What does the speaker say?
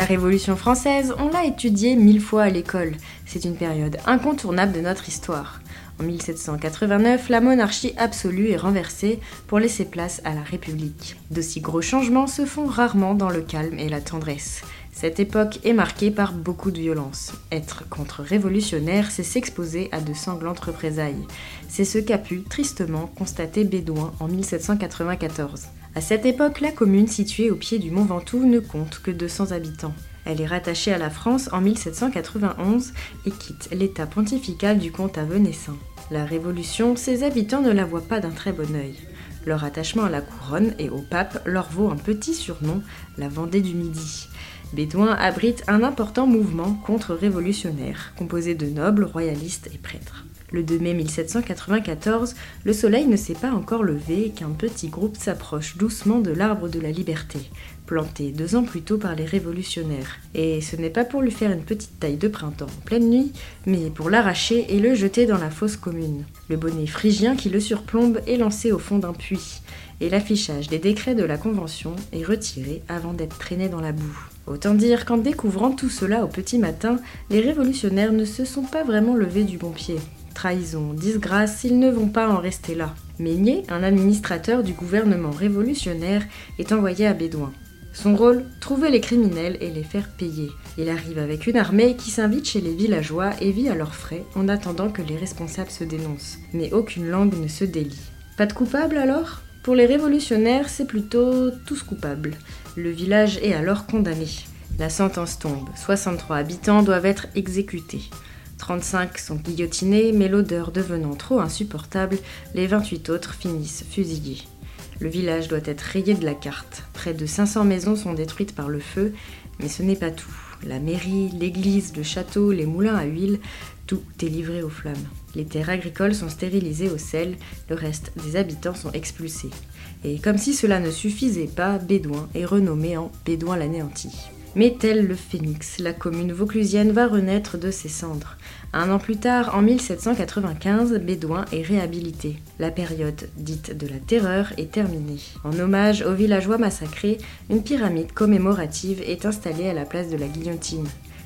La Révolution française, on l'a étudiée mille fois à l'école. C'est une période incontournable de notre histoire. En 1789, la monarchie absolue est renversée pour laisser place à la République. D'aussi gros changements se font rarement dans le calme et la tendresse. Cette époque est marquée par beaucoup de violence. Être contre-révolutionnaire, c'est s'exposer à de sanglantes représailles. C'est ce qu'a pu tristement constater Bédouin en 1794. À cette époque, la commune située au pied du Mont Ventoux ne compte que 200 habitants. Elle est rattachée à la France en 1791 et quitte l'état pontifical du comte à Venessin. La Révolution, ses habitants ne la voient pas d'un très bon œil. Leur attachement à la couronne et au pape leur vaut un petit surnom, la Vendée du Midi. Bédouin abrite un important mouvement contre-révolutionnaire, composé de nobles, royalistes et prêtres. Le 2 mai 1794, le soleil ne s'est pas encore levé qu'un petit groupe s'approche doucement de l'arbre de la liberté, planté deux ans plus tôt par les révolutionnaires. Et ce n'est pas pour lui faire une petite taille de printemps en pleine nuit, mais pour l'arracher et le jeter dans la fosse commune. Le bonnet phrygien qui le surplombe est lancé au fond d'un puits, et l'affichage des décrets de la Convention est retiré avant d'être traîné dans la boue. Autant dire qu'en découvrant tout cela au petit matin, les révolutionnaires ne se sont pas vraiment levés du bon pied. Trahison, disgrâce, ils ne vont pas en rester là. Meignet, un administrateur du gouvernement révolutionnaire, est envoyé à Bédouin. Son rôle Trouver les criminels et les faire payer. Il arrive avec une armée qui s'invite chez les villageois et vit à leurs frais en attendant que les responsables se dénoncent. Mais aucune langue ne se délie. Pas de coupable alors? Pour les révolutionnaires, c'est plutôt tous coupables. Le village est alors condamné. La sentence tombe. 63 habitants doivent être exécutés. 35 sont guillotinés, mais l'odeur devenant trop insupportable, les 28 autres finissent fusillés. Le village doit être rayé de la carte. Près de 500 maisons sont détruites par le feu, mais ce n'est pas tout. La mairie, l'église, le château, les moulins à huile, tout est livré aux flammes. Les terres agricoles sont stérilisées au sel, le reste des habitants sont expulsés. Et comme si cela ne suffisait pas, Bédouin est renommé en Bédouin l'anéanti. Mais tel le phénix, la commune vauclusienne va renaître de ses cendres. Un an plus tard, en 1795, Bédouin est réhabilité. La période dite de la terreur est terminée. En hommage aux villageois massacrés, une pyramide commémorative est installée à la place de la guillotine.